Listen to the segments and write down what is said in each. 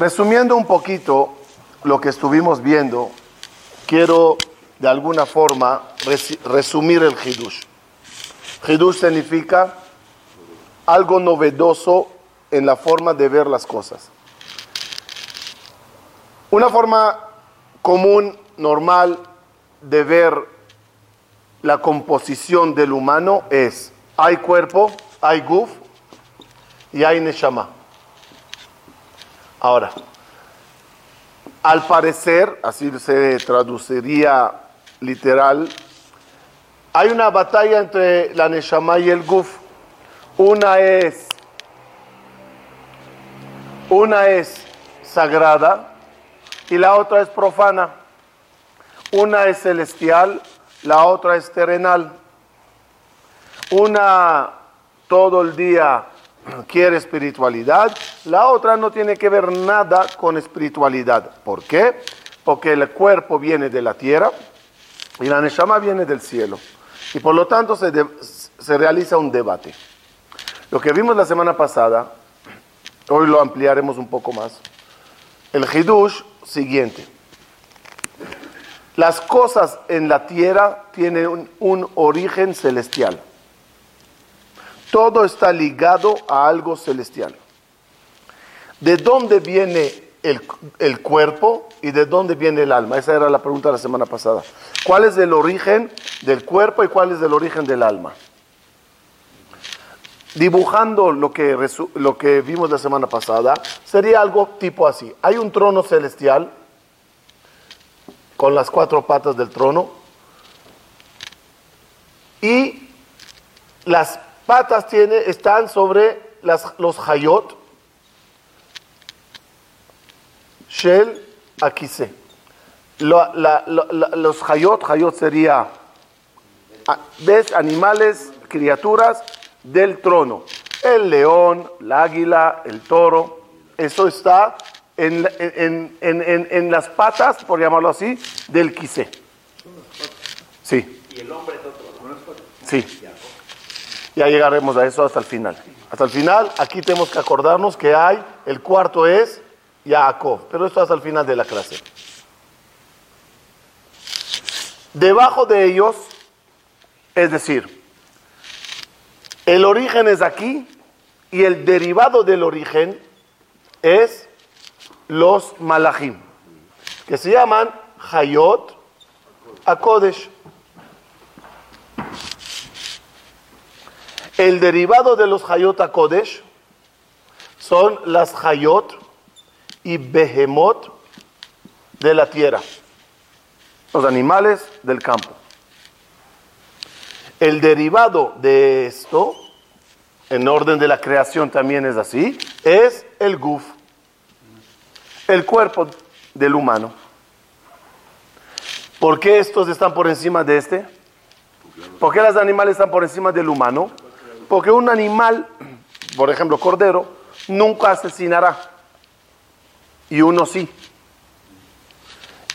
Resumiendo un poquito lo que estuvimos viendo, quiero de alguna forma resumir el Hidush. Hidush significa algo novedoso en la forma de ver las cosas. Una forma común, normal, de ver la composición del humano es, hay cuerpo, hay guf y hay neshama. Ahora, al parecer, así se traduciría literal, hay una batalla entre la neshama y el guf. Una es, una es sagrada y la otra es profana. Una es celestial, la otra es terrenal. Una todo el día quiere espiritualidad, la otra no tiene que ver nada con espiritualidad. ¿Por qué? Porque el cuerpo viene de la tierra y la neshama viene del cielo. Y por lo tanto se, se realiza un debate. Lo que vimos la semana pasada, hoy lo ampliaremos un poco más. El hidush siguiente. Las cosas en la tierra tienen un, origen celestial. Todo está ligado a algo celestial. ¿De dónde viene el, el, cuerpo y de dónde viene el alma? Esa era la pregunta de la semana pasada. ¿Cuál es el origen del cuerpo y cuál es el origen del alma? Dibujando lo que, lo que vimos la semana pasada, sería algo tipo así. Hay un trono celestial con las cuatro patas del trono. Y las patas tiene, están sobre las, los hayot, shel, akise. los hayot, hayot sería, ves, animales, criaturas del trono. El león, la águila, el toro, eso está en, las patas, por llamarlo así, del quise. Sí. ¿Y el hombre es otro? Sí. Ya llegaremos a eso hasta el final. Hasta el final, aquí tenemos que acordarnos que hay, el cuarto es Jacob, pero esto hasta el final de la clase. Debajo de ellos, es decir, el origen es aquí y el derivado del origen es los malachim, que se llaman Hayot Akodesh. El derivado de los Hayot Akodesh son las Hayot y Behemot de la tierra, los animales del campo. El derivado de esto, en orden de la creación también es así, es el Guf el cuerpo del humano. ¿Por qué estos están por encima de este? ¿Por qué los animales están por encima del humano? Porque un animal, por ejemplo, cordero, nunca asesinará. Y uno sí.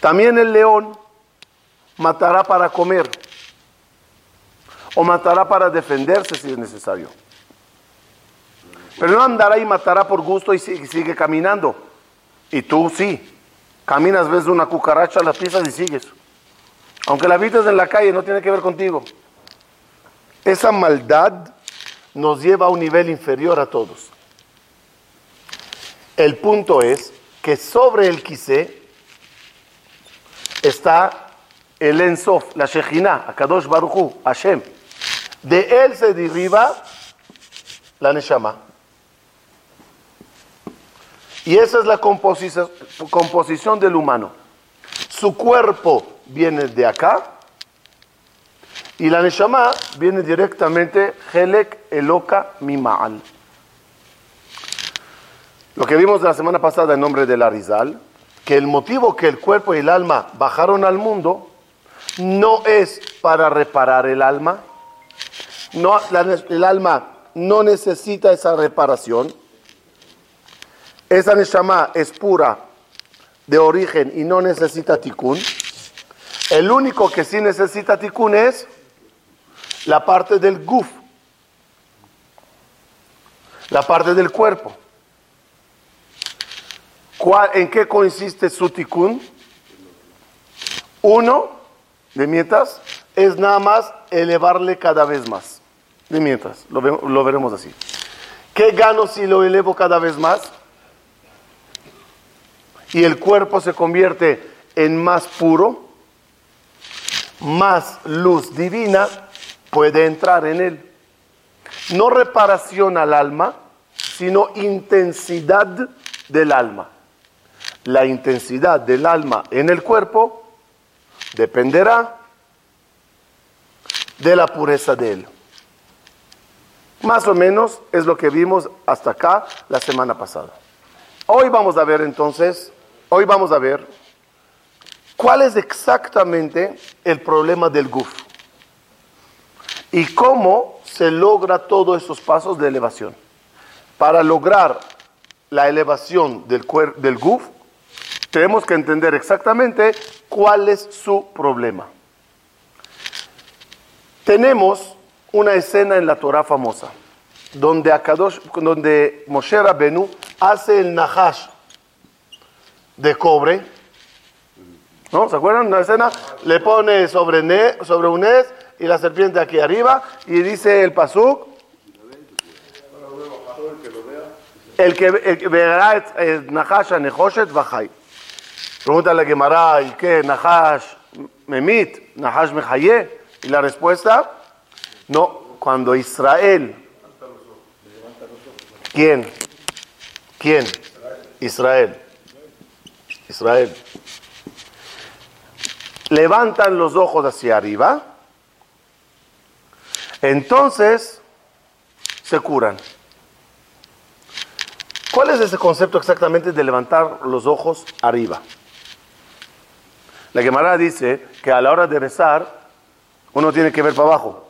También el león matará para comer. O matará para defenderse si es necesario. Pero no andará y matará por gusto y sigue caminando. Y tú sí, caminas, ves una cucaracha, la pisas y sigues. Aunque la vistas en la calle, no tiene que ver contigo. Esa maldad nos lleva a un nivel inferior a todos. El punto es que sobre el quise está el Ensof, la Shejina, Akadosh Baruchu, Hashem. De él se deriva la Neshama. Y esa es la composición, del humano. Su cuerpo viene de acá y la Neshama viene directamente Helek Eloka Mima'al. Lo que vimos la semana pasada en nombre de la Rizal, que el motivo que el cuerpo y el alma bajaron al mundo no es para reparar el alma, no, el alma no necesita esa reparación, esa Neshama es pura de origen y no necesita tikkun. El único que sí necesita tikkun es la parte del guf, la parte del cuerpo. ¿Cuál- ¿En qué consiste su tikkun? Uno, de mientras, es nada más elevarle cada vez más. De mientras, lo, lo veremos así. ¿Qué gano si lo elevo cada vez más? Y el cuerpo se convierte en más puro, más luz divina puede entrar en él. No reparación al alma, sino intensidad del alma. La intensidad del alma en el cuerpo dependerá de la pureza de él. Más o menos es lo que vimos hasta acá la semana pasada. Hoy vamos a ver entonces, hoy vamos a ver cuál es exactamente el problema del guf y cómo se logra todos esos pasos de elevación. Para lograr la elevación del, del guf, tenemos que entender exactamente cuál es su problema. Tenemos una escena en la Torah famosa, donde, Akadosh, donde Moshe Rabbenu hace el nahash de cobre, ¿no? ¿Se acuerdan? Una escena, le pone sobre, ne- sobre un es y la serpiente aquí arriba, y dice el pasuk, el que, el que verá el nahash a nehoshet bajai. Pregunta la Gemara, ¿y qué? Nahash memit, Nahash mehaye. Y la respuesta, no, cuando Israel, ¿quién? ¿Quién? Israel. Israel. Levantan los ojos hacia arriba, entonces se curan. ¿Cuál es ese concepto exactamente de levantar los ojos arriba? La Gemara dice que a la hora de rezar uno tiene que ver para abajo.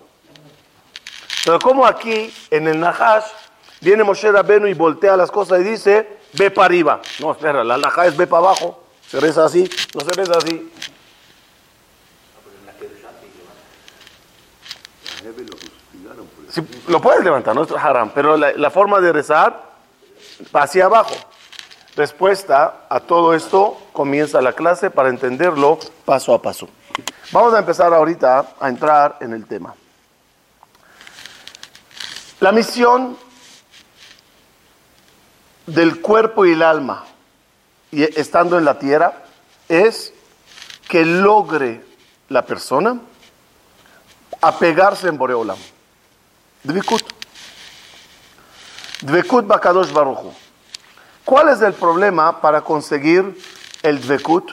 Pero como aquí en el Nahash viene Moshe Rabenu y voltea las cosas y dice ve para arriba. No, espera, la Nahash es ve para abajo. Se reza así, no se reza así. Lo puedes levantar, no es haram, pero la, forma de rezar hacia abajo. Respuesta a todo esto comienza la clase para entenderlo paso a paso. Vamos a empezar ahorita a entrar en el tema. La misión del cuerpo y el alma, y estando en la tierra, es que logre la persona apegarse en Boreolam. Dvikut. Dvekut Bakadosh Baruchu. ¿Cuál es el problema para conseguir el Dvekut?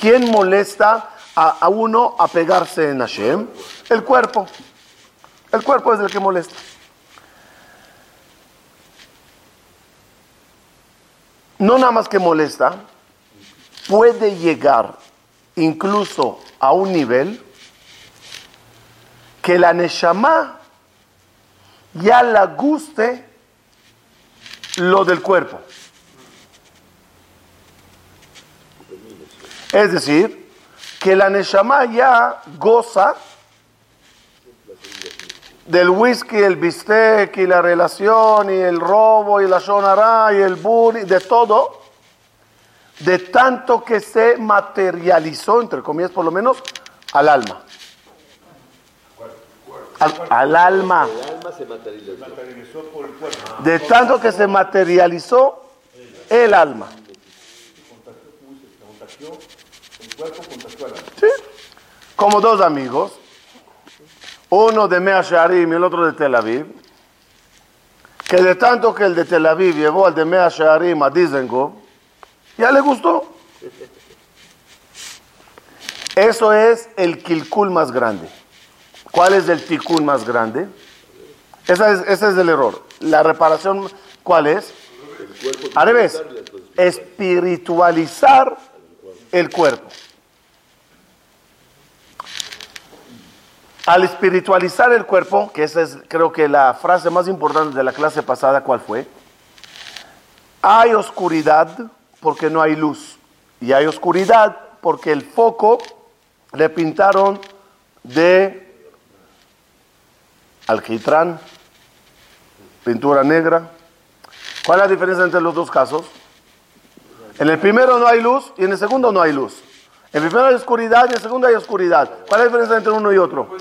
¿Quién molesta a, a uno a pegarse en Hashem? El cuerpo. El cuerpo es el que molesta. No nada más que molesta, puede llegar incluso a un nivel que la Neshama ya la guste lo del cuerpo. Es decir, que la Neshama ya goza del whisky, el bistec y la relación y el robo y la shonara y el bullying, de todo, de tanto que se materializó, entre comillas por lo menos, al alma. Al, al alma. De tanto que se materializó el alma. Sí. Como dos amigos, uno de Mea Shearim y el otro de Tel Aviv, que de tanto que el de Tel Aviv llevó al de Mea Shearim a Dizengoff, ya le gustó. Eso es el kilkul más grande. ¿Cuál es el tikkun más grande? Esa es- ese es el error. La reparación, ¿cuál es? Al revés, espiritualizar el cuerpo. Al espiritualizar el cuerpo, que esa es creo que la frase más importante de la clase pasada, ¿cuál fue? Hay oscuridad porque no hay luz. Y hay oscuridad porque el foco le pintaron de alquitrán, pintura negra. ¿Cuál es la diferencia entre los dos casos? En el primero no hay luz y en el segundo no hay luz. En el primero hay oscuridad y en el segundo hay oscuridad. ¿Cuál es la diferencia entre uno y otro?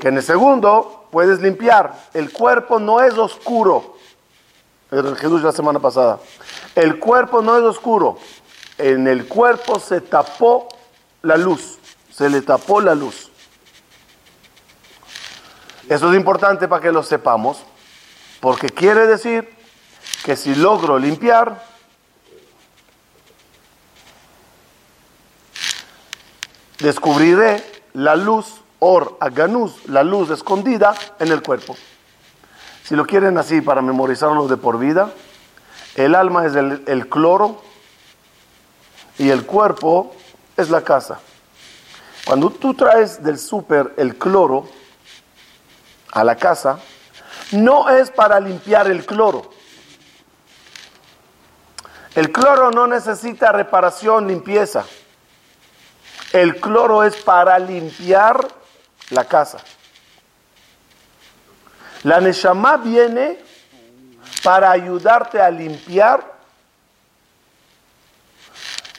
Que en el segundo puedes limpiar. El cuerpo no es oscuro. El Jesús la semana pasada. El cuerpo no es oscuro. En el cuerpo se tapó la luz. Se le tapó la luz. Eso es importante para que lo sepamos. Porque quiere decir que si logro limpiar, descubriré la luz, or aganus, la luz escondida en el cuerpo. Si lo quieren así para memorizarlo de por vida, el alma es el, el cloro y el cuerpo es la casa. Cuando tú traes del súper el cloro a la casa, no es para limpiar el cloro. El cloro no necesita reparación, limpieza. El cloro es para limpiar la casa. La Neshama viene para ayudarte a limpiar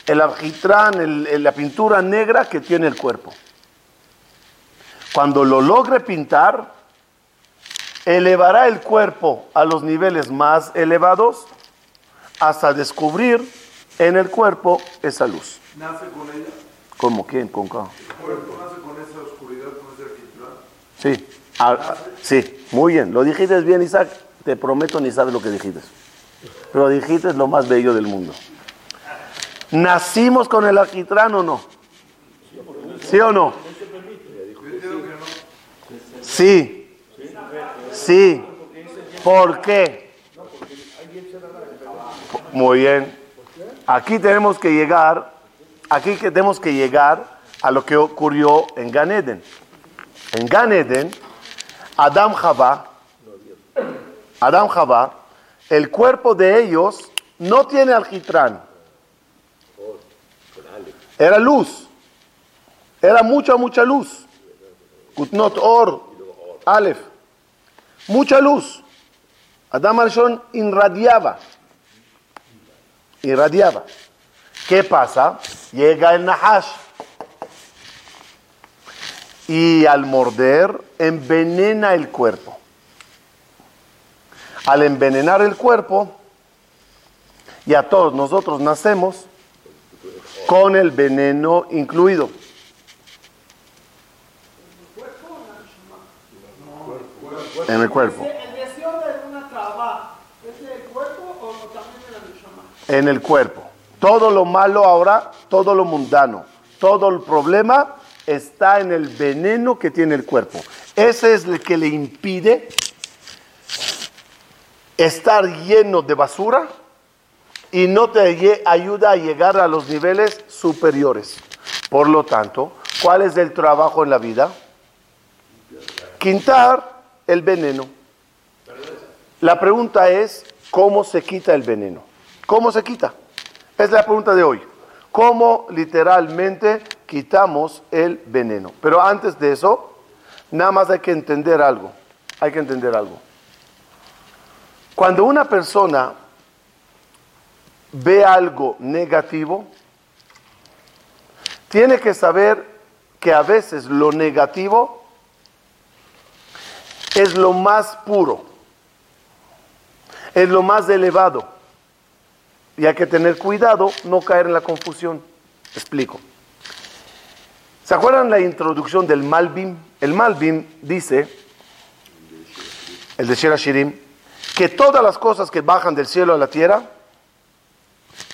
el alquitrán, la pintura negra que tiene el cuerpo. Cuando lo logre pintar, elevará el cuerpo a los niveles más elevados hasta descubrir en el cuerpo esa luz. ¿Nace con ella? ¿Cómo? ¿Quién? ¿Con qué? ¿El cuerpo nace con esa oscuridad, con ese alquitrán? Sí. Ah, sí, muy bien. Lo dijiste bien, Isaac. Te prometo ni sabes lo que dijiste. Pero dijiste lo más bello del mundo. ¿Nacimos con el alquitrán o no? ¿Sí o no? Sí. Sí. ¿Por qué? Muy bien. Aquí tenemos que llegar, aquí tenemos que llegar a lo que ocurrió en Gan Eden. En Gan Eden, Adam Jabá, Adam Jabá, el cuerpo de ellos no tiene alquitrán. Era luz. Era mucha, mucha luz. Kutnot Or, Aleph. Mucha luz. Adam Arshon irradiaba. Irradiaba. ¿Qué pasa? Llega el Nahash. Y al morder, envenena el cuerpo. Al envenenar el cuerpo, y a todos nosotros nacemos con el veneno incluido. En el cuerpo. ¿El deseo de una traba es el cuerpo o también en el cuerpo. Todo lo malo ahora, todo lo mundano, todo el problema está en el veneno que tiene el cuerpo. Ese es el que le impide estar lleno de basura y no te ayuda a llegar a los niveles superiores. Por lo tanto, ¿cuál es el trabajo en la vida? Quintar el veneno. La pregunta es, ¿cómo se quita el veneno? ¿Cómo se quita? Es la pregunta de hoy. ¿Cómo literalmente quitamos el veneno? Pero antes de eso, nada más hay que entender algo. Hay que entender algo. Cuando una persona ve algo negativo, tiene que saber que a veces lo negativo es lo más puro, es lo más elevado. Y hay que tener cuidado, no caer en la confusión. Explico. ¿Se acuerdan la introducción del Malbim? El Malbim dice, el de Shira Shirim, que todas las cosas que bajan del cielo a la tierra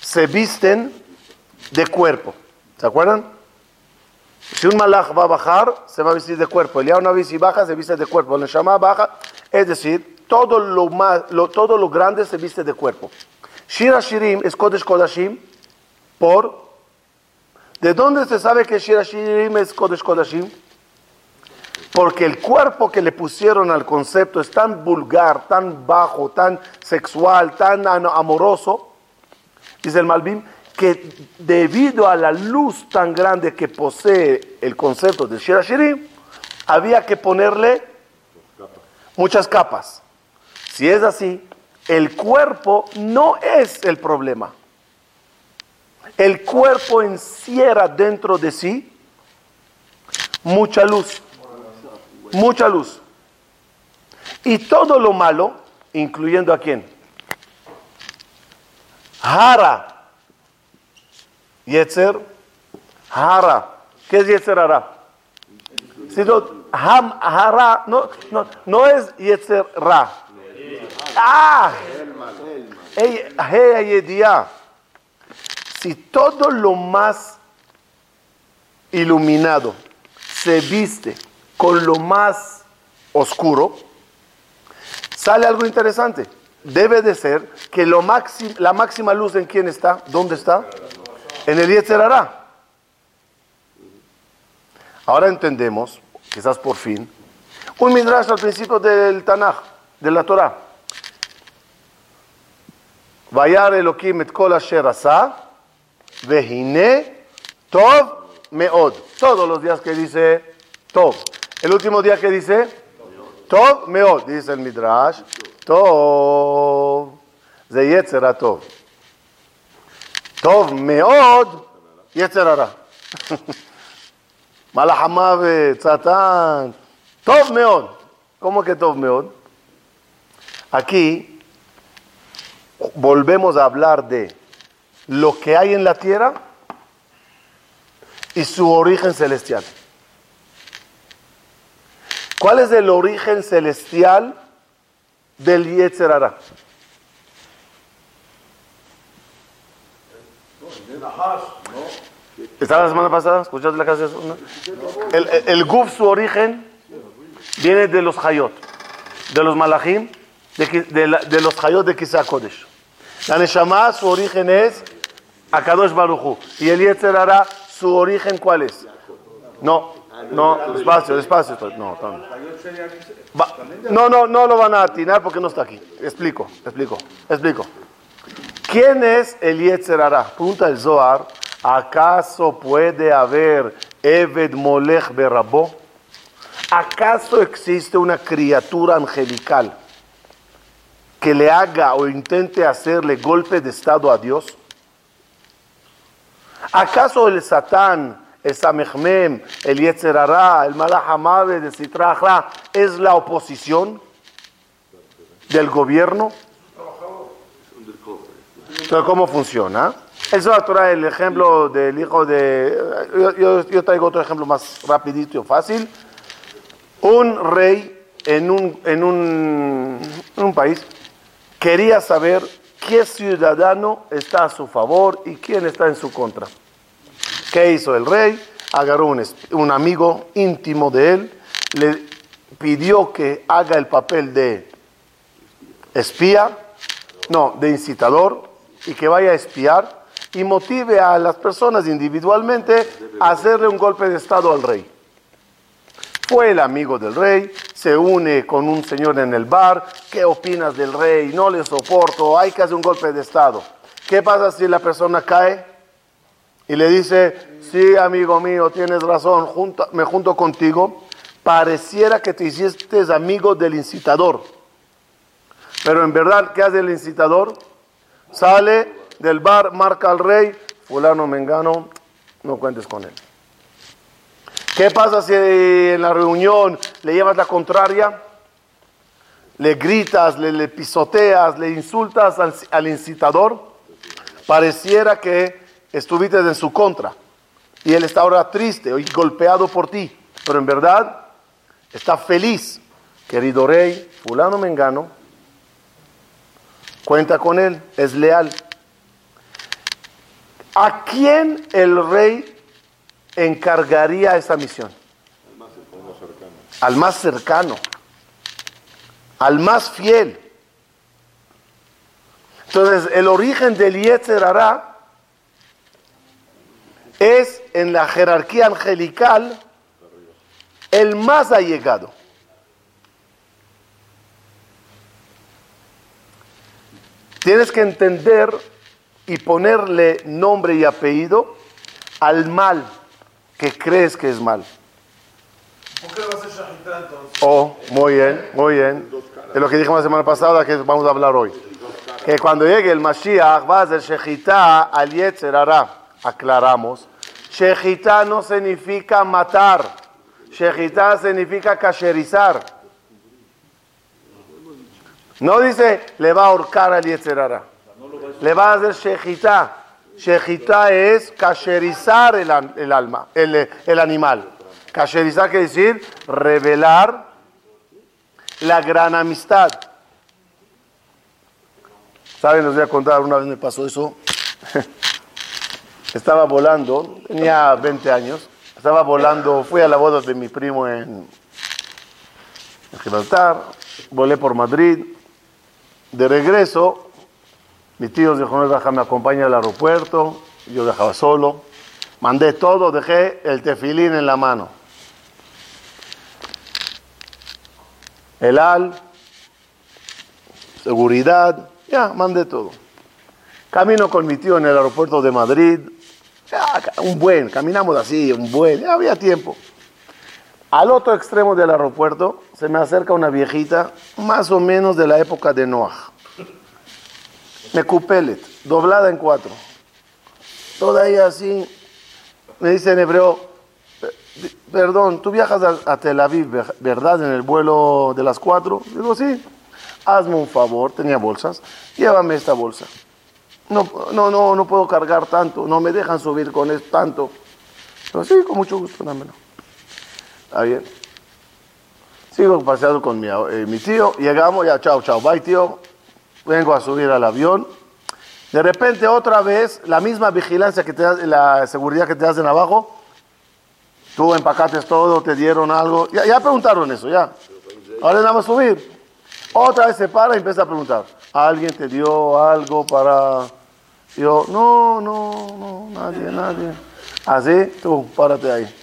se visten de cuerpo. ¿Se acuerdan? Si un malach va a bajar, se va a vestir de cuerpo. El una si baja, se viste de cuerpo. El Neshama baja, es decir, todo lo, más, lo- todo lo grande se viste de cuerpo. Shira Shirim es Kodesh Kodashim por... ¿De dónde se sabe que Shira Shirim es Kodesh Kodashim? Porque el cuerpo que le pusieron al concepto es tan vulgar, tan bajo, tan sexual, tan an- amoroso, dice el Malbim, que debido a la luz tan grande que posee el concepto de Shira Shirim, había que ponerle muchas capas. Si es así, el cuerpo no es el problema. El cuerpo encierra dentro de sí mucha luz, mucha luz. Y todo lo malo, incluyendo a quién? Hara. Yetzer, Hara. ¿Qué es Yetzer Hara? Si no, ham, hara, no, no, no es Yetzer Ra. Ah. Si todo lo más iluminado se viste con lo más oscuro, sale algo interesante. Debe de ser que lo la máxima luz en quién está, ¿dónde está? En el Yetzerará. Ahora entendemos, quizás por fin, un midrash al principio del Tanaj, de la Torah. Vayar Elohim et kol asher asa, vehine tov meod. Todos los días que dice tov. El último día que dice tov meod, dice el midrash. Tov, ze yetzera tov. Tov meod, yetzerara. Malahamavet, Satán. Tov meod. ¿Cómo que tov meod? Aquí volvemos a hablar de lo que hay en la tierra y su origen celestial. ¿Cuál es el origen celestial del Yetzerara? ¿Estaba la semana pasada? ¿Escuchaste la casa? ¿No? El, el, Guf, su origen, viene de los Hayot, de los Malachim, de, los Hayot de Kisá Kodesh. La Neshama, su origen es Akadosh Baruchu. Y el Yetzerara, su origen, ¿cuál es? No, no, despacio, despacio. No, no, no, no lo van a atinar porque no está aquí. Explico, explico, explico. ¿Quién es el Yetzerara? Pregunta el Zohar. ¿Acaso puede haber Eved Molech Berabó? ¿Acaso existe una criatura angelical que le haga o intente hacerle golpe de estado a Dios? ¿Acaso el Satán, el Samechmem, el Yetzerara, el Malach Hamabe de Sitra Achra es la oposición del gobierno? Entonces, ¿cómo funciona? Zohar trae el ejemplo del hijo de... Yo, traigo otro ejemplo más rapidito y fácil. Un rey en un, en un, país quería saber qué ciudadano está a su favor y quién está en su contra. ¿Qué hizo el rey? Agarró un amigo íntimo de él, le pidió que haga el papel de espía, no, de incitador, y que vaya a espiar y motive a las personas individualmente a hacerle un golpe de estado al rey. Fue el amigo del rey, se une con un señor en el bar, ¿qué opinas del rey? No le soporto, hay que hacer un golpe de estado. ¿Qué pasa si la persona cae y le dice, sí amigo mío, tienes razón, me junto contigo? Pareciera que te hiciste amigo del incitador. Pero en verdad, ¿qué hace el incitador? Sale del bar, marca al rey, fulano mengano, no cuentes con él. ¿Qué pasa si en la reunión le llevas la contraria? Le gritas, le, pisoteas, le insultas al, al incitador. Pareciera que estuviste en su contra. Y él está ahora triste y golpeado por ti. Pero en verdad está feliz. Querido rey, fulano mengano, cuenta con él, es leal. ¿A quién el rey encargaría esa misión? Al más cercano, al más fiel. Entonces, el origen del Yetzer Hará es en la jerarquía angelical el más allegado. Tienes que entender y ponerle nombre y apellido al mal que crees que es mal. ¿Por qué va a ser shahitá entonces? Oh, muy bien, muy bien. Es lo que dijimos la semana pasada que vamos a hablar hoy. que cuando llegue el Mashiach va a ser Shejitá al Yetzer Hara. Aclaramos. Shejitá no significa matar. Shejitá significa cacherizar. No dice le va a ahorcar al Yetzer Hara. Le va a hacer Shejitá. Shejitá es cacherizar el, alma, el, animal. Cacherizar quiere decir revelar la gran amistad. ¿Saben? Les voy a contar, una vez me pasó eso. Estaba volando, tenía 20 años. Estaba volando, fui a la boda de mi primo en Gibraltar. Volé por Madrid. De regreso, mi tío no, baja, me acompaña al aeropuerto. Yo viajaba solo. Mandé todo, dejé el tefilín en la mano. El al, seguridad, ya, mandé todo. Camino con mi tío en el aeropuerto de Madrid. Un buen, caminamos así, un buen, ya había tiempo. Al otro extremo del aeropuerto se me acerca una viejita, más o menos de la época de Noah. Mekupelet, doblada en cuatro. Toda ella así, me dice en hebreo, "Eh, perdón, tú viajas a, a Tel Aviv, ver- ¿verdad? En el vuelo de las cuatro. Digo, sí, hazme un favor, tenía bolsas, llévame esta bolsa. No, no, no, no puedo cargar tanto, no me dejan subir con esto tanto. Digo, sí, con mucho gusto, dámelo. Bien. Sigo paseando con mi, eh, mi tío, llegamos, ya, chao, chao, bye tío, vengo a subir al avión. De repente otra vez, la misma vigilancia que te la seguridad que te hacen abajo, tú empacates todo, te dieron algo, ya, preguntaron eso, ya. Ahora nada más subir. Otra vez se para y empieza a preguntar, ¿alguien te dio algo para...? Yo, no, no, no, nadie, nadie. Así, tú, párate ahí.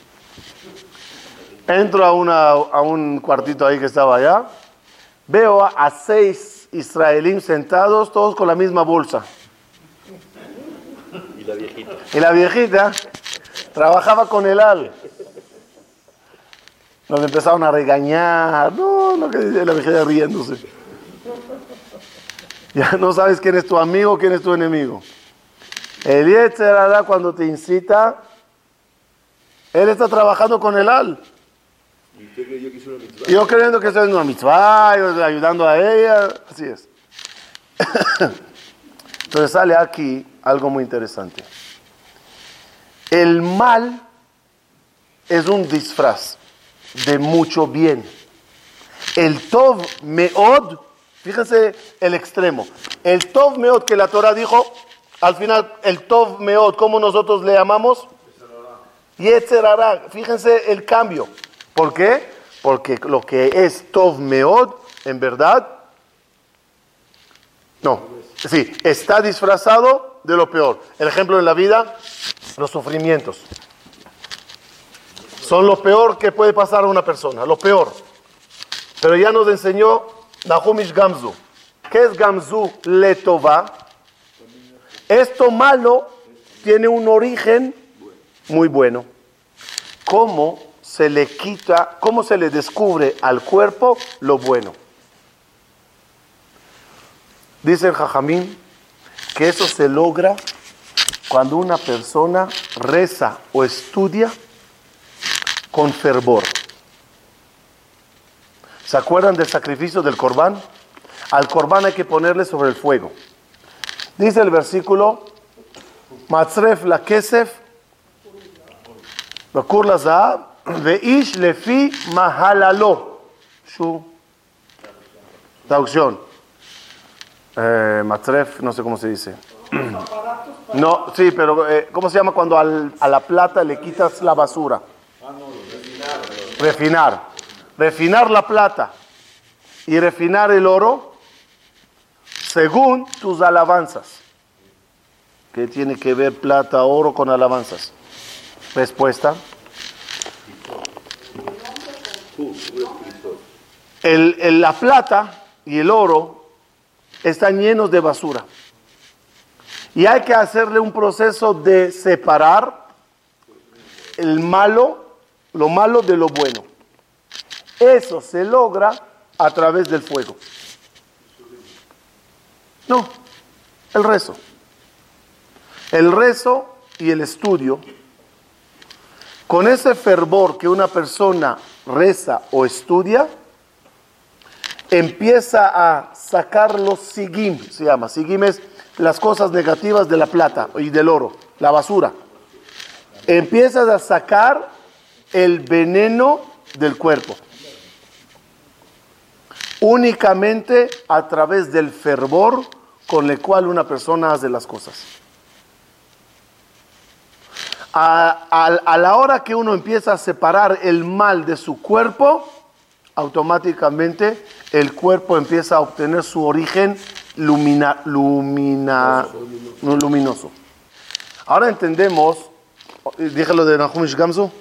Entro a, una, a un cuartito ahí que estaba allá. Veo a, seis israelíes sentados, todos con la misma bolsa. Y la viejita. Y la viejita trabajaba con el al. Nos empezaron a regañar. No, lo que dice la viejita riéndose. Ya no sabes quién es tu amigo, quién es tu enemigo. El Yetzer Hara cuando te incita, él está trabajando con el al. Y usted creyó que hizo una mitzvah. Y Yo creyendo que estoy en una mitzvah, yo ayudando a ella, así es. Entonces sale aquí algo muy interesante. El mal es un disfraz de mucho bien. El Tov Meod, fíjense el extremo. El Tov Meod que la Torah dijo, al final, el Tov Meod, ¿cómo nosotros le llamamos? Yetzer Hara. Fíjense el cambio. ¿Por qué? Porque lo que es Tov Meod, en verdad, no. Sí, está disfrazado de lo peor. El ejemplo en la vida, los sufrimientos. Son lo peor que puede pasar a una persona, lo peor. Pero ya nos enseñó Nahumish Gamzu. ¿Qué es Gamzu Letova? Esto malo tiene un origen muy bueno. ¿Cómo se le quita, cómo se le descubre al cuerpo lo bueno? Dice el Jajamín que eso se logra cuando una persona reza o estudia con fervor. ¿Se acuerdan del sacrificio del corbán? Al corbán hay que ponerle sobre el fuego. Dice el versículo, Matzref la kesef, la zahab, Veish lefi mahalalo. Su traducción. Eh, matref, no sé cómo se dice. No, sí, pero eh, ¿cómo se llama cuando a la plata le quitas la basura? Refinar. Refinar la plata y refinar el oro según tus alabanzas. ¿Qué tiene que ver plata, oro con alabanzas? Respuesta. El- la plata y el oro están llenos de basura. Y hay que hacerle un proceso de separar el malo, lo malo de lo bueno. Eso se logra a través del fuego. No, El rezo. El rezo y el estudio, con ese fervor que una persona reza o estudia, empieza a sacar los sigim, se llama. Sigim es las cosas negativas de la plata y del oro, la basura. Empiezas a sacar el veneno del cuerpo. Únicamente a través del fervor con el cual una persona hace las cosas. A, a- la hora que uno empieza a separar el mal de su cuerpo, automáticamente el cuerpo empieza a obtener su origen lumina, lumina, no, luminoso. Ahora entendemos, dije lo de Nahum Gamsu.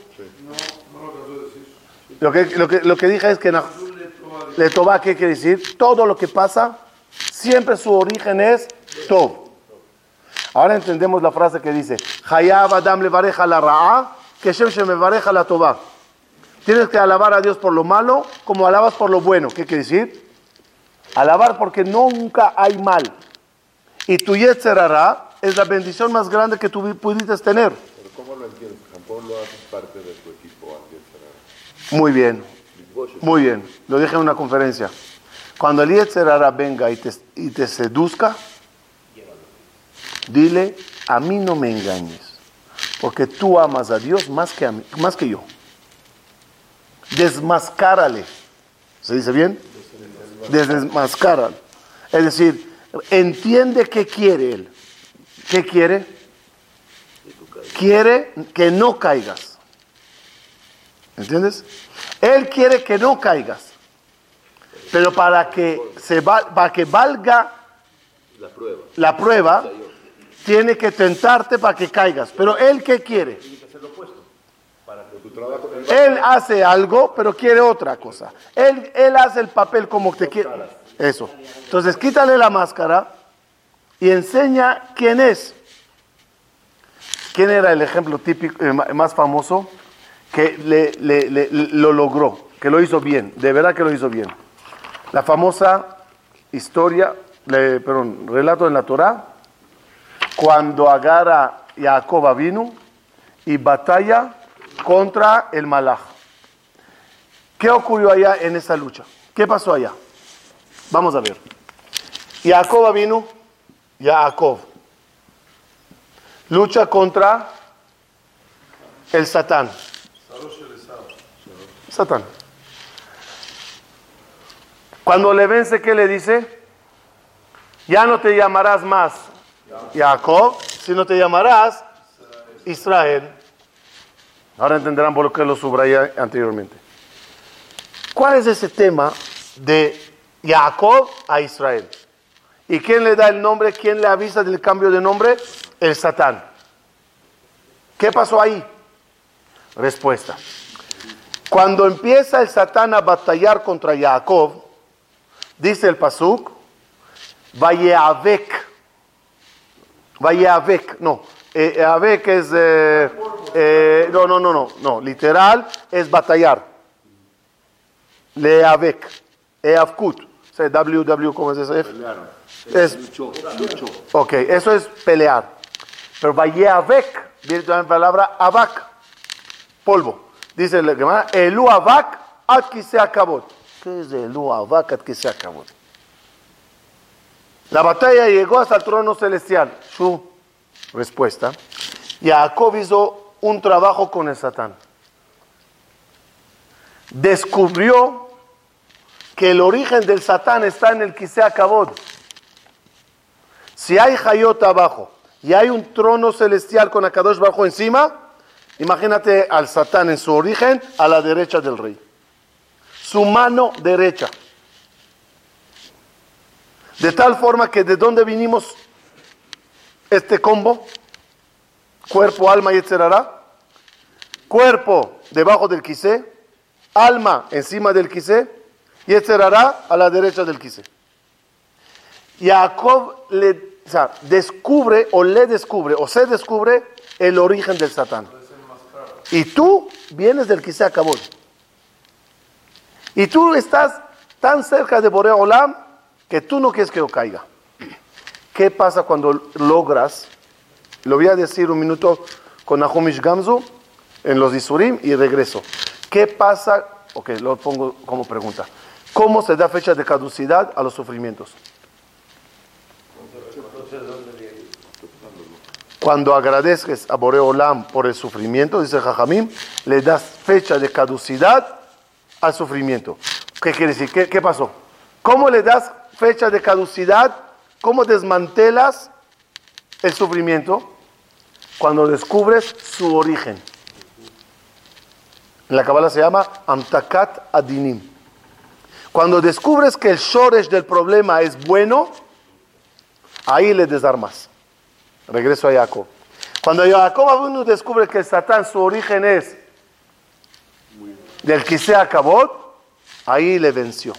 Lo que, lo, que, lo que dije es que Nah- le toba, ¿qué quiere decir? Todo lo que pasa, siempre su origen es Tov. Ahora entendemos la frase que dice, Hayab Adam le vareja la ra'a, que Shem Shem me vareja la toba. Tienes que alabar a Dios por lo malo como alabas por lo bueno. ¿Qué quiere decir? Alabar porque nunca hay mal. Y tu Yetzer Hara es la bendición más grande que tú pudiste tener. Pero ¿cómo lo entiendes? Japón lo haces parte de tu equipo. Muy bien, muy bien. Lo dije en una conferencia. Cuando el Yetzer Hara venga y te, y te seduzca, dile, a mí no me engañes, porque tú amas a Dios más que, a mí, más que yo. Desmascárale. ¿Se dice bien? Desmascárale. Es decir, entiende qué quiere él. ¿Qué quiere? Quiere que no caigas. ¿Entiendes? Él quiere que no caigas. Pero para que, se va- para que valga La prueba. la prueba, tiene que tentarte para que caigas. Pero él qué quiere? Él hace algo, pero quiere otra cosa. Él, él hace el papel como te quiere. Eso. Entonces quítale la máscara y enseña quién es. ¿Quién era el ejemplo típico, eh, más famoso que le- le- lo logró, que lo hizo bien, de verdad que lo hizo bien? La famosa historia, perdón, relato en la Torá, cuando agarra Jacob vino y batalla contra el malaj. ¿Qué ocurrió allá en esa lucha? ¿Qué pasó allá? Vamos a ver. Jacob vino, Jacob, lucha contra el Satán. Satán. Cuando le vence, ¿qué le dice? Ya no te llamarás más Jacob, sino te llamarás Israel. Ahora entenderán por qué lo subrayé anteriormente. ¿Cuál es ese tema de Jacob a Israel? ¿Y quién le da el nombre? ¿Quién le avisa del cambio de nombre? El Satán. ¿Qué pasó ahí? Respuesta. Cuando empieza el Satán a batallar contra Jacob, dice el Pasuk, Vayeavek. Vayeavek, no. Eh, avek es. eh, eh, no, no, no, no, no. Literal es batallar. Leavek. Eavkut. O sea, WW, ¿cómo es eso? F? Es, ok, eso es pelear. Pero Vayeavek viene de la palabra avak, polvo. Dice el Gemara, Elu avak ad que se acabó. ¿Qué es Elu avak ad que se acabó? La batalla llegó hasta el trono celestial. Su respuesta. Jacob hizo un trabajo con el Satán. Descubrió que el origen del Satán está en el Kisea Kabod. Si hay Hayot abajo y hay un trono celestial con Akadosh bajo encima, imagínate al Satán en su origen a la derecha del rey. Su mano derecha. De tal forma que de dónde vinimos este combo, cuerpo, alma y etcétera. Cuerpo debajo del quise, alma encima del quise y etcétera a la derecha del quise. Jacob le, o descubre o le descubre o se descubre el origen del Satán. Y tú vienes del quise acabó. Y tú estás tan cerca de Borea Olam que tú no quieres que yo caiga. ¿Qué pasa cuando logras? Lo voy a decir un minuto con Nahumish Gamzu en los Isurim y regreso. ¿Qué pasa? Ok, lo pongo como pregunta. ¿Cómo se da fecha de caducidad a los sufrimientos? Cuando agradezcas a Boreolam por el sufrimiento, dice Jajamim, le das fecha de caducidad al sufrimiento. ¿Qué quiere decir? ¿Qué, qué pasó? ¿Cómo le das fecha de caducidad? ¿Cómo desmantelas el sufrimiento? Cuando descubres su origen. En la Kabbalah se llama Amtakat Adinim. Cuando descubres que el shoresh del problema es bueno, ahí le desarmas. Regreso a Jacob. Cuando Jacob Abunu descubre que Satán, su origen es del que se acabó, ahí le venció.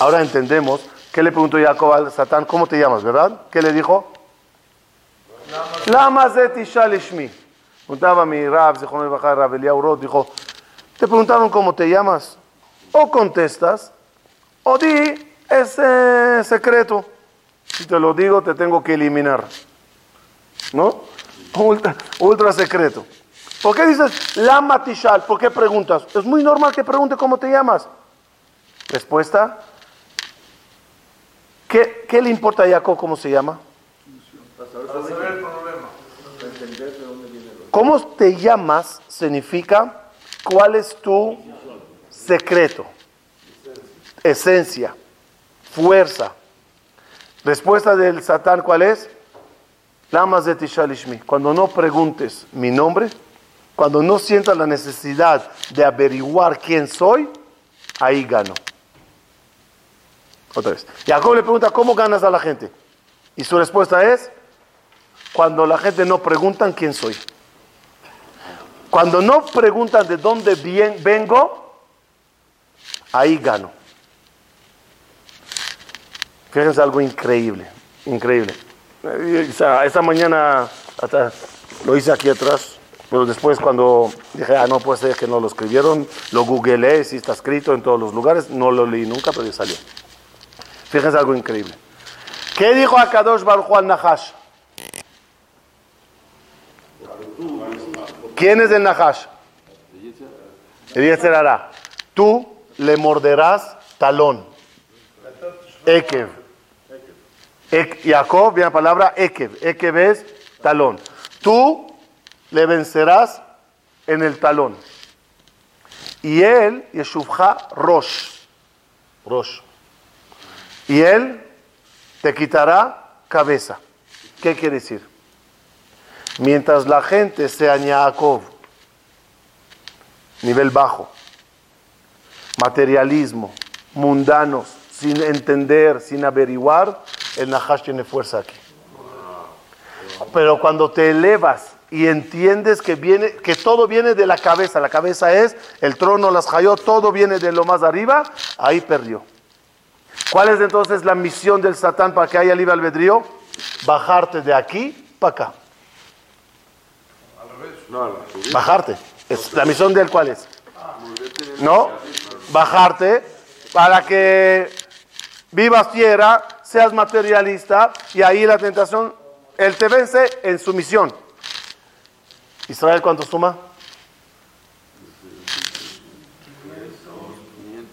Ahora entendemos qué le preguntó Jacob al Satán, ¿cómo te llamas, verdad? ¿Qué le dijo? Lama zeti shalishmi. Preguntaba mi Rab, Rab dijo, te preguntaron cómo te llamas, o contestas, o di, es eh, secreto. Si te lo digo, te tengo que eliminar. ¿No? Ultra, ultra secreto. ¿Por qué dices Lama Tishal? ¿Por qué preguntas? Es muy normal que pregunte cómo te llamas. Respuesta. ¿Qué, qué le importa a Jacob cómo se llama? Para saber el problema. ¿Cómo te llamas significa cuál es tu secreto, esencia, fuerza. Respuesta del Satán, ¿cuál es? Lamas de Tishalishmi. Cuando no preguntes mi nombre, cuando no sientas la necesidad de averiguar quién soy, ahí gano. Otra vez. Jacob le pregunta, ¿cómo ganas a la gente? Y su respuesta es, cuando la gente no preguntan quién soy. Cuando no preguntan de dónde bien, vengo, ahí gano. Fíjense algo increíble, increíble. Eh, Esa, mañana lo hice aquí atrás, pero después cuando dije, ah, no puede ser que no lo escribieron, lo googleé, si está escrito en todos los lugares, no lo leí nunca, pero ya salió. Fíjense algo increíble. ¿Qué dijo Akadosh Baruch Hu al Nahash? ¿Quién es el Nahash? Eliezer hará. Tú le morderás talón. Ekev. Ek- Jacob, viene la palabra Ekev. Ekev es talón. Tú le vencerás en el talón. Y él, Yeshuvha Rosh. Rosh. Y él te quitará cabeza. ¿Qué quiere decir? Mientras la gente sea Jacob, nivel bajo, materialismo, mundanos, sin entender, sin averiguar, el Nahash tiene fuerza aquí. Pero cuando te elevas y entiendes que, viene, que todo viene de la cabeza, la cabeza es el trono, las hayot, todo viene de lo más arriba, ahí perdió. ¿Cuál es entonces la misión del Satán para que haya libre albedrío? Bajarte de aquí para acá. Bajarte. Es la misión del cuál es. ¿No? Bajarte para que vivas tierra, seas materialista y ahí la tentación, él te vence en su misión. Israel, ¿cuánto suma?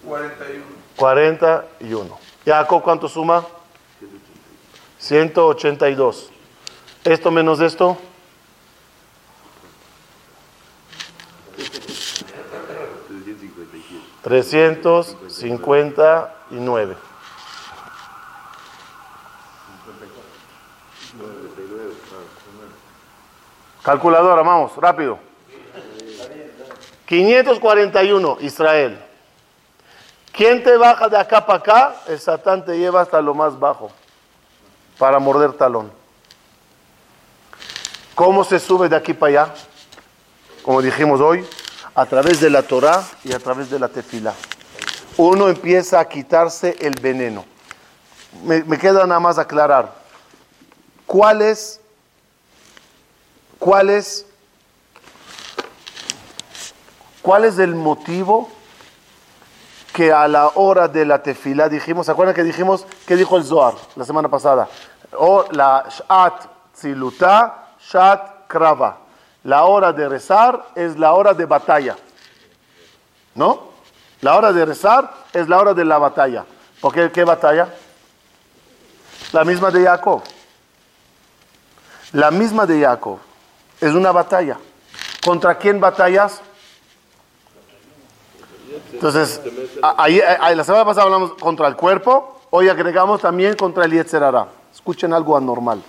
41. 41. Jacob, ¿cuánto suma? 182. Esto menos esto. 359. Calculadora, vamos, rápido. 541, Israel. ¿Quién te baja de acá para acá? El Satán te lleva hasta lo más bajo para morder talón. ¿Cómo se sube de aquí para allá? Como dijimos hoy, a través de la Torah y a través de la tefila. Uno empieza a quitarse el veneno. Me, queda nada más aclarar. ¿Cuál es, cuál es, cuál es el motivo que a la hora de la tefila dijimos, ¿se acuerdan que dijimos? ¿Qué dijo el Zohar la semana pasada? O la Shat Tziluta, Shat Krava. La hora de rezar es la hora de batalla. ¿No? La hora de rezar es la hora de la batalla. ¿Por qué, qué batalla? La misma de Jacob. La misma de Jacob. Es una batalla. ¿Contra quién batallas? Entonces, ahí- ahí- la semana pasada hablamos contra el cuerpo, hoy agregamos también contra el Yetzerara. Escuchen algo anormal.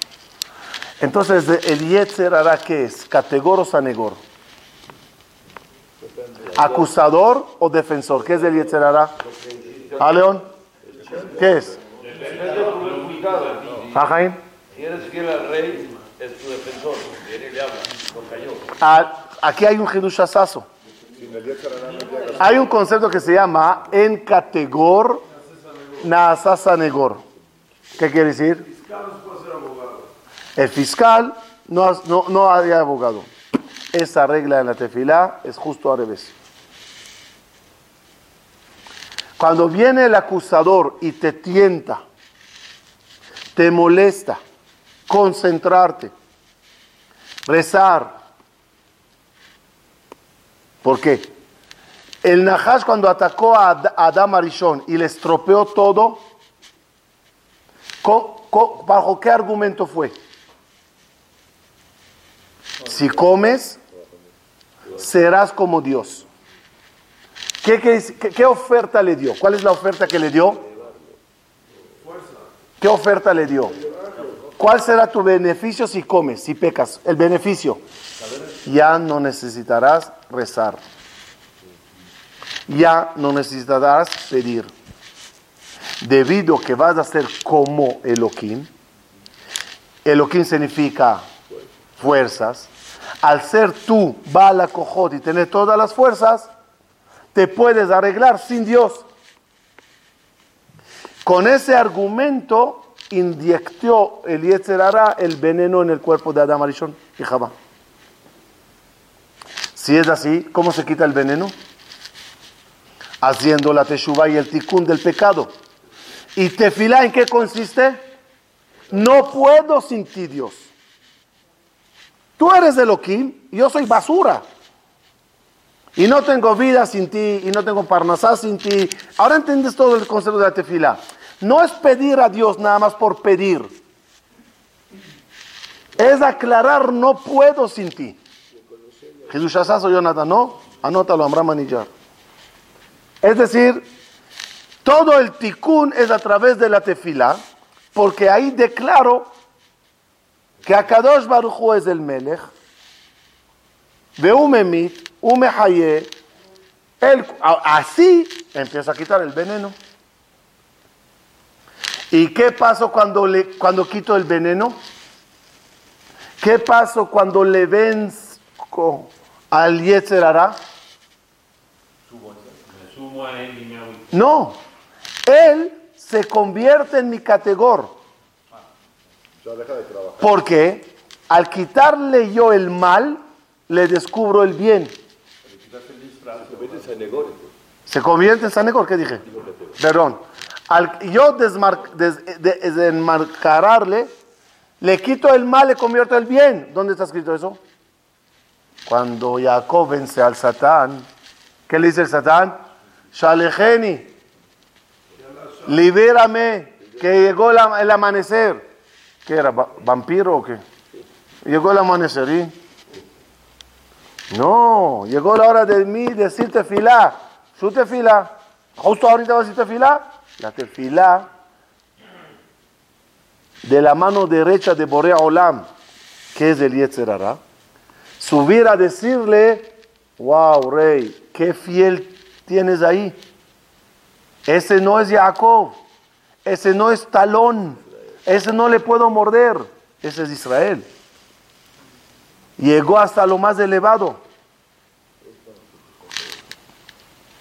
Entonces, ¿el Yetzerara qué es? ¿Categor o sanegor? ¿Acusador o defensor? ¿Qué es el Yetzerara? ¿Ah, León? ¿Qué es? ¿Ah, Jaime? Fiel al rey, es tu defensor. Y le habla, cayó. Ah, aquí hay un jedushazazo. Hay un concepto que se llama en categor naasasanegor. ¿Qué quiere decir? El fiscal no, no, no hay abogado. Esa regla en la tefilá es justo al revés. Cuando viene el acusador y te tienta, te molesta, concentrarte, rezar. ¿Por qué? El Nahash cuando atacó a Ad- a Adam Arishon y le estropeó todo, ¿bajo qué argumento fue? Si comes, serás como Dios. ¿Qué, qué- qué- qué oferta le dio? ¿Cuál es la oferta que le dio? ¿Qué oferta le dio? ¿Cuál será tu beneficio si comes, si pecas? El beneficio. Ya no necesitarás rezar. Ya no necesitarás pedir. Debido que vas a ser como Elohim. Elohim significa fuerzas. Al ser tú, Bala Cojot y tener todas las fuerzas, te puedes arreglar sin Dios. Con ese argumento inyectó el Yetzerara el veneno en el cuerpo de Adam Arishon y Jabá. Si es así, ¿cómo se quita el veneno? Haciendo la teshuva y el tikkun del pecado. ¿Y tefilá en qué consiste? No puedo sin ti, Dios. Tú eres Elohim yo soy basura. Y no tengo vida sin ti, y no tengo parnasá sin ti. Ahora entiendes todo el concepto de la tefila. No es pedir a Dios nada más por pedir. Es aclarar, no puedo sin ti. Jesús Shazazo, Jonathan, no, anótalo, Amram Manillar. Es decir, todo el tikkun es a través de la tefila, porque ahí declaro que Akadosh Baruch Hu es el Melech, Veumemit, Umehaye, así empieza a quitar el veneno. ¿Y qué pasó cuando, le, cuando quito el veneno? ¿Qué pasó cuando le venzo al Yetzerara? No, él se convierte en mi categor. Porque al quitarle yo el mal, le descubro el bien. Se convierte en Sanegor, ¿qué dije? Perdón. Al yo desmar- des- de- le quito el mal, le convierto el bien. ¿Dónde está escrito eso? Cuando Jacob vence al Satán, ¿qué le dice el Satán? Shalejeni, libérame, que llegó el amanecer. ¿Qué era? va- ¿Vampiro o qué? Llegó el amanecer. No, llegó la hora de mí decir tefilá. Su tefilá. Justo ahorita va a decir tefilá. La tefilá de la mano derecha de Borea Olam, que es el Yetzerara, subir a decirle, wow, rey, qué fiel tienes ahí. Ese no es Jacob, ese no es talón, ese no le puedo morder, ese es Israel. Llegó hasta lo más elevado.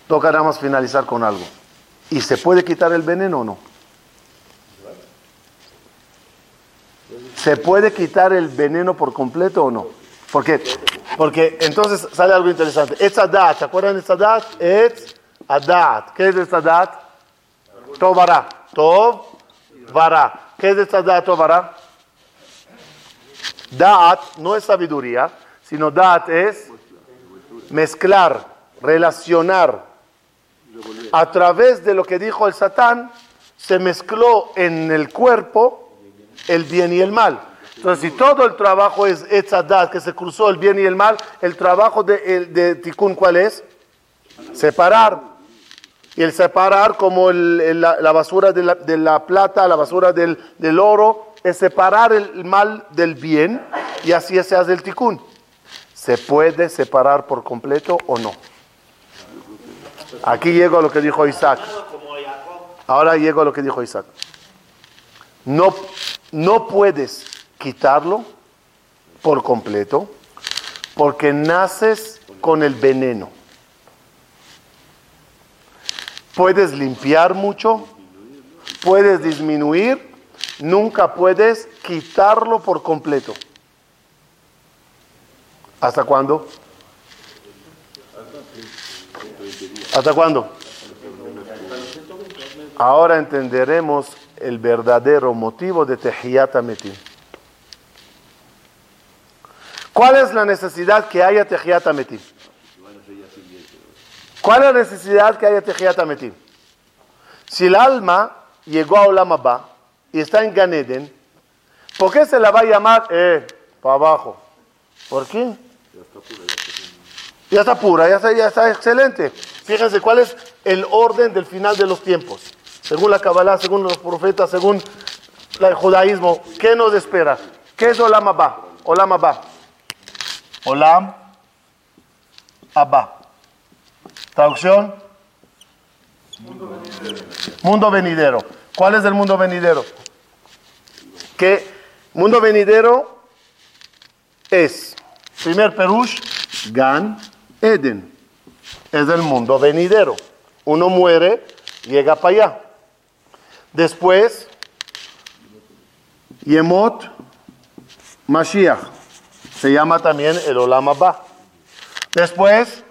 Toca nada más finalizar con algo. ¿Y se puede quitar el veneno o no? ¿Se puede quitar el veneno por completo o no? ¿Por qué? Porque entonces sale algo interesante. Etzadat, ¿se acuerdan de Etzadat? Etz Adat. ¿Qué es esta Adat? Tovara. Tov, vara. ¿Qué es esta Daat Tovara? Daat no es sabiduría, sino Daat es mezclar, relacionar. A través de lo que dijo el Satán, se mezcló en el cuerpo el bien y el mal. Entonces, si todo el trabajo es Etzadat, que se cruzó el bien y el mal, el trabajo de, de Tikkun, ¿cuál es? Separar. Y el separar, como la basura de la, de la plata, la basura del, del oro, es separar el mal del bien y así se hace el Tikkun. ¿Se puede separar por completo o no? Aquí llego a lo que dijo Isaac. Ahora llego a lo que dijo Isaac. No, no puedes quitarlo por completo porque naces con el veneno. Puedes limpiar mucho, puedes disminuir, nunca puedes quitarlo por completo. ¿Hasta cuándo? ¿Hasta cuándo? Ahora entenderemos el verdadero motivo de Tehiyat Ametim. ¿Cuál es la necesidad que haya Tehiyat Ametim? ¿Cuál es la necesidad que haya Tehiyat Ametim? Si el alma llegó a Olam Abba y está en Gan Eden, ¿por qué se la va a llamar eh, para abajo? ¿Por qué? Ya está pura, ya está, ya está excelente. Fíjense cuál es el orden del final de los tiempos. Según la Kabbalah, según los profetas, según el judaísmo, ¿qué nos espera? ¿Qué es Olam Abba? Olam Abba. Olam Abba. Traducción. Mundo venidero. ¿Cuál es el mundo venidero? Que mundo venidero es, primer perush, Gan Eden. Es el mundo venidero. Uno muere, llega para allá. Después, Yemot Mashiach. Se llama también el Olam Abba. Después,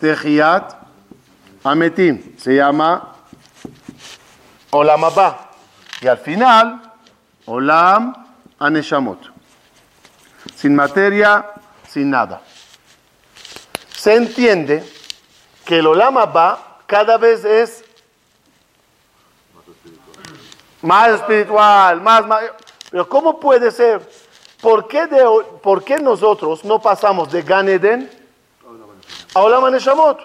Tehiyat Ametim. Se llama Olam Abba. Y al final, Olam Aneshamot. Sin materia, sin nada. Se entiende que el Olam Abba cada vez es más espiritual, más, más- Pero ¿cómo puede ser? ¿Por qué, nosotros no pasamos de Gan Eden a Olam Neshamot?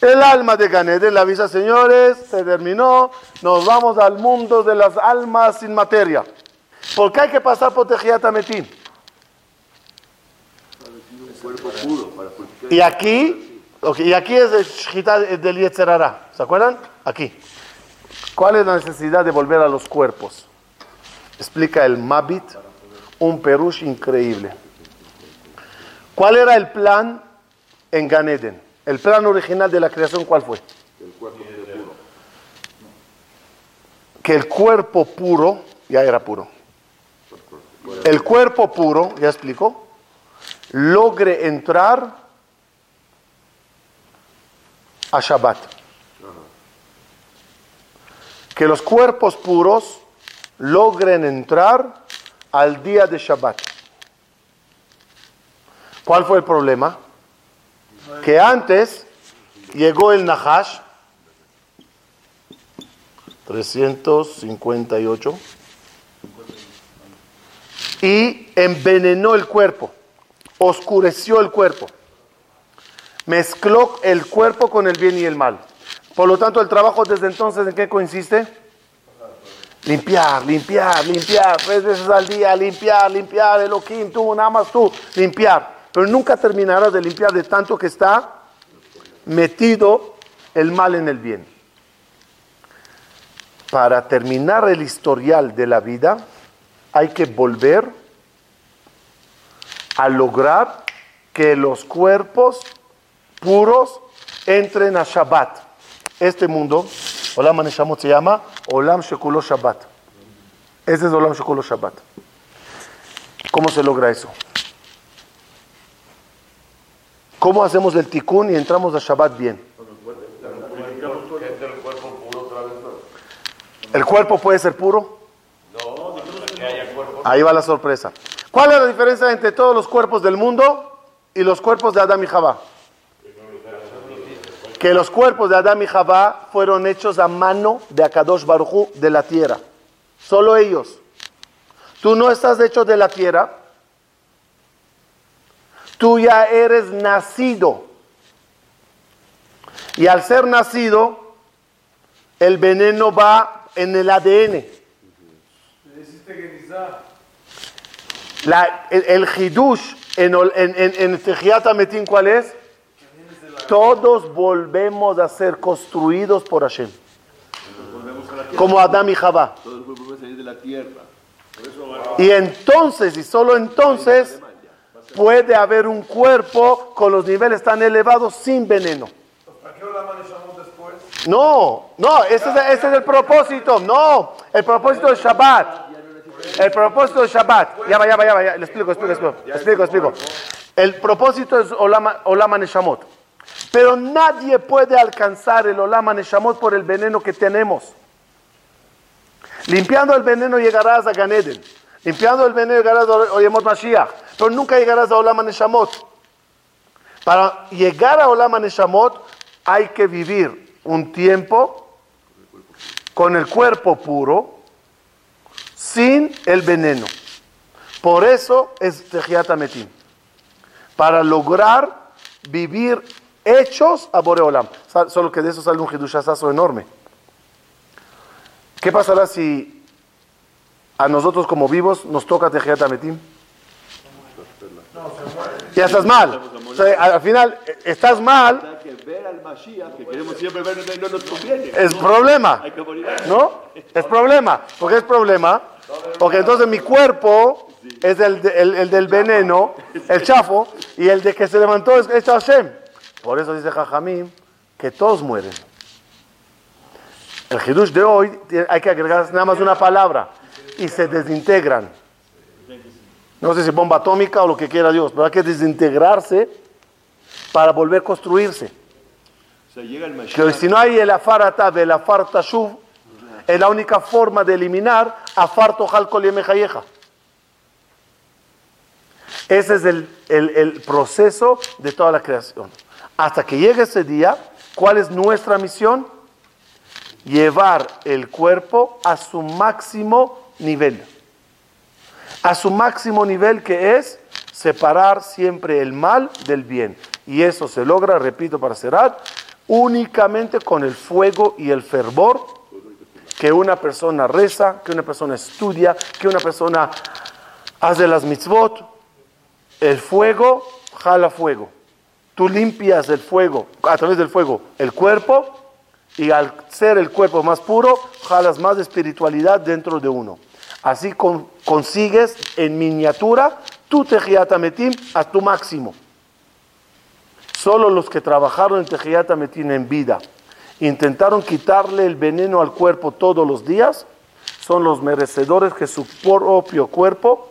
El alma de Gan Eden le avisa, señores, se terminó, nos vamos al mundo de las almas sin materia. ¿Por qué hay que pasar por Tejiat Ametim? Y aquí, y aquí es el Shechita del Yetzerara. ¿Se acuerdan? Aquí. ¿Cuál es la necesidad de volver a los cuerpos? Explica el Mabit, un perush increíble. ¿Cuál era el plan en Gan Eden? El plan original de la creación, ¿cuál fue? Que el cuerpo puro ya era puro. El cuerpo puro, ya explicó, logre entrar a Shabbat. Que los cuerpos puros logren entrar al día de Shabbat. ¿Cuál fue el problema? Que antes llegó el Nahash, 358, y envenenó el cuerpo, oscureció el cuerpo, mezcló el cuerpo con el bien y el mal. Por lo tanto, el trabajo desde entonces, ¿en qué consiste? Limpiar, limpiar, limpiar, tres veces al día, limpiar, limpiar, Elohim, tú, nada más tú, limpiar. Pero nunca terminarás de limpiar de tanto que está metido el mal en el bien. Para terminar el historial de la vida, hay que volver a lograr que los cuerpos puros entren a Shabbat. Este mundo, עולם הנשמות זה ימה, עולם שכולו שבת. Ese es Olam Shekulo Shabbat. ¿Cómo se logra eso? ¿Cómo hacemos el tikkun y entramos a Shabbat bien? ¿El cuerpo puede ser puro? Ahí va la sorpresa. ¿Cuál es la diferencia entre todos los cuerpos del mundo y los cuerpos de Adam y Jabá? Que los cuerpos de Adán y Jabá fueron hechos a mano de Akadosh Barujú de la tierra. Solo ellos. Tú no estás hecho de la tierra. Tú ya eres nacido. Y al ser nacido, el veneno va en el ADN. La- el, hidush en, en, en, en ¿cuál es? Todos volvemos a ser construidos por Hashem. Como Adán y Jabá. Todos volvemos a salir de la tierra. Y entonces, y solo entonces, puede haber un cuerpo con los niveles tan elevados sin veneno. No, no, ese es, ese es el propósito. No, el propósito del Shabbat. El propósito del Shabbat. Ya va, ya va, ya va. ya. Le explico, explico, explico. Explico, explico. El propósito es Olama, Olama Neshamot. Pero nadie puede alcanzar el Olama Neshamot por el veneno que tenemos. Limpiando el veneno llegarás a Ganeden. Limpiando el veneno llegarás a Oyemot Mashiach. Pero nunca llegarás a Olama Neshamot. Para llegar a Olama Neshamot hay que vivir un tiempo con el cuerpo puro, sin el veneno. Por eso es Tejiat Ametim. Para lograr vivir hechos a Boreolam. Solo que de eso sale un hidushazazo enorme. ¿Qué pasará si a nosotros como vivos nos toca Tejiat Ametim? Ya estás mal. Al final estás mal, es problema. ¿No? Es problema. ¿Por qué es problema? Porque entonces mi cuerpo es el, de- el- el del veneno, el chafo, y el de que se levantó es hecho Hashem. Por eso dice Jajamim que todos mueren. El Hidush de hoy hay que agregar nada más una palabra y se desintegran. No sé si bomba atómica o lo que quiera Dios, pero hay que desintegrarse para volver a construirse. O sea, llega el Que si no hay el afarata del afar tashuv, es la única forma de eliminar afar tojal chayeja. Ese es el, el- el proceso de toda la creación. Hasta que llegue ese día, ¿cuál es nuestra misión? Llevar el cuerpo a su máximo nivel. A su máximo nivel que es separar siempre el mal del bien. Y eso se logra, repito para cerrar, únicamente con el fuego y el fervor que una persona reza, que una persona estudia, que una persona hace las mitzvot. El fuego jala fuego. Tú limpias el fuego, a través del fuego, el cuerpo, y al ser el cuerpo más puro, jalas más espiritualidad dentro de uno. Así con- consigues en miniatura tu Tejiat Ametim a tu máximo. Solo los que trabajaron en Tejiat Ametim en vida, intentaron quitarle el veneno al cuerpo todos los días, son los merecedores que su propio cuerpo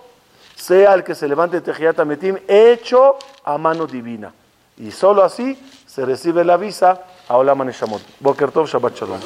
sea el que se levante Tejiat Ametim hecho a mano divina. Y solo así se recibe la visa a Olam Neshamot. Boker Tov, Shabbat Shalom.